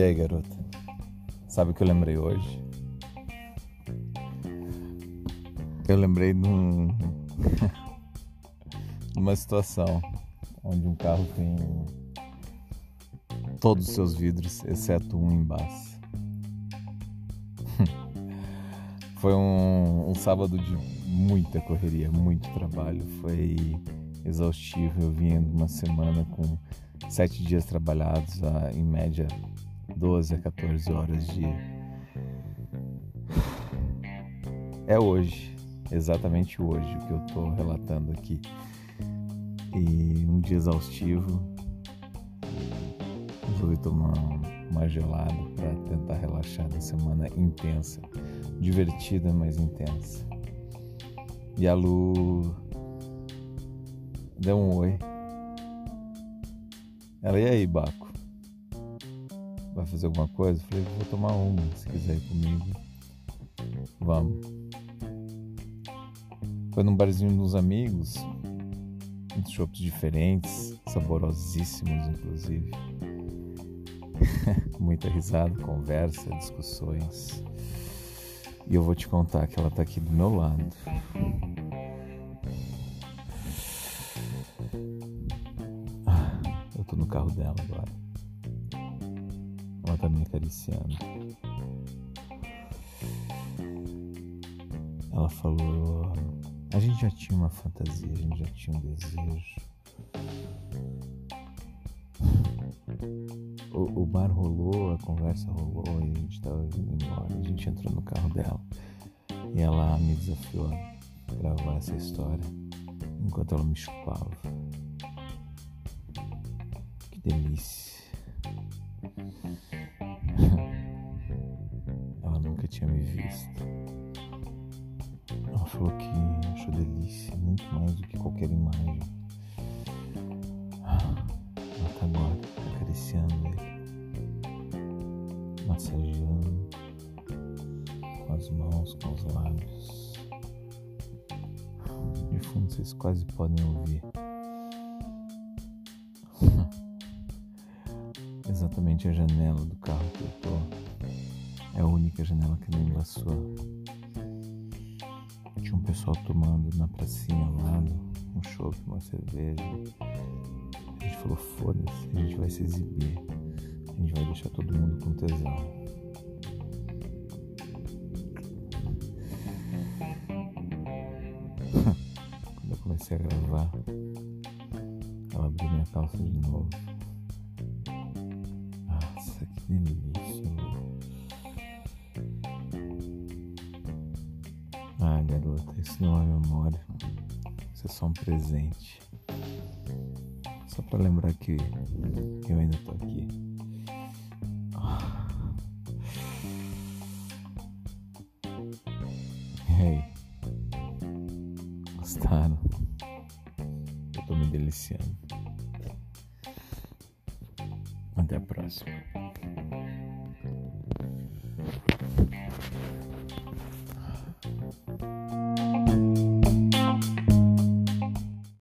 E aí, garota? Sabe o que eu lembrei hoje? Eu lembrei de um... uma situação onde um carro tem todos os seus vidros, exceto um embaixo. Foi um, um sábado de muita correria, muito trabalho. Foi exaustivo. Eu vim uma semana com sete dias trabalhados, a, em média 12 a 14 horas dia. É hoje, exatamente hoje, o que eu estou relatando aqui. E um dia exaustivo. Resolvi tomar uma gelada para tentar relaxar da semana intensa, divertida, mas intensa. E a Lu deu um oi. Ela, e aí, Baco? Vai fazer alguma coisa? Eu falei, vou tomar uma, se quiser ir comigo. Vamos. Foi num barzinho dos amigos, uns shops diferentes, saborosíssimos, inclusive. Muita risada, conversa, discussões. E eu vou te contar que ela tá aqui do meu lado. Eu tô no carro dela agora. Tá me acariciando. Ela falou. A gente já tinha uma fantasia, a gente já tinha um desejo. O, o bar rolou, a conversa rolou e a gente tava vindo embora. A gente entrou no carro dela e ela me desafiou a gravar essa história enquanto ela me chupava. Que delícia. Tinha me visto. Ela falou que achou delícia muito mais do que qualquer imagem. Ela tá agora acariciando ele, massageando com as mãos, com os lábios. De fundo vocês quase podem ouvir. Exatamente a janela do carro que eu tô. É a única janela que não embaçou. Tinha um pessoal tomando na pracinha ao lado, um chopp, uma cerveja. A gente falou, foda-se, a gente vai se exibir. A gente vai deixar todo mundo com tesão. Quando eu comecei a gravar, ela abriu minha calça de novo. Ah, garota, isso não é memória. Isso é só um presente. Só pra lembrar que eu ainda tô aqui. Hey, gostaram? Eu tô me deliciando. Até a próxima.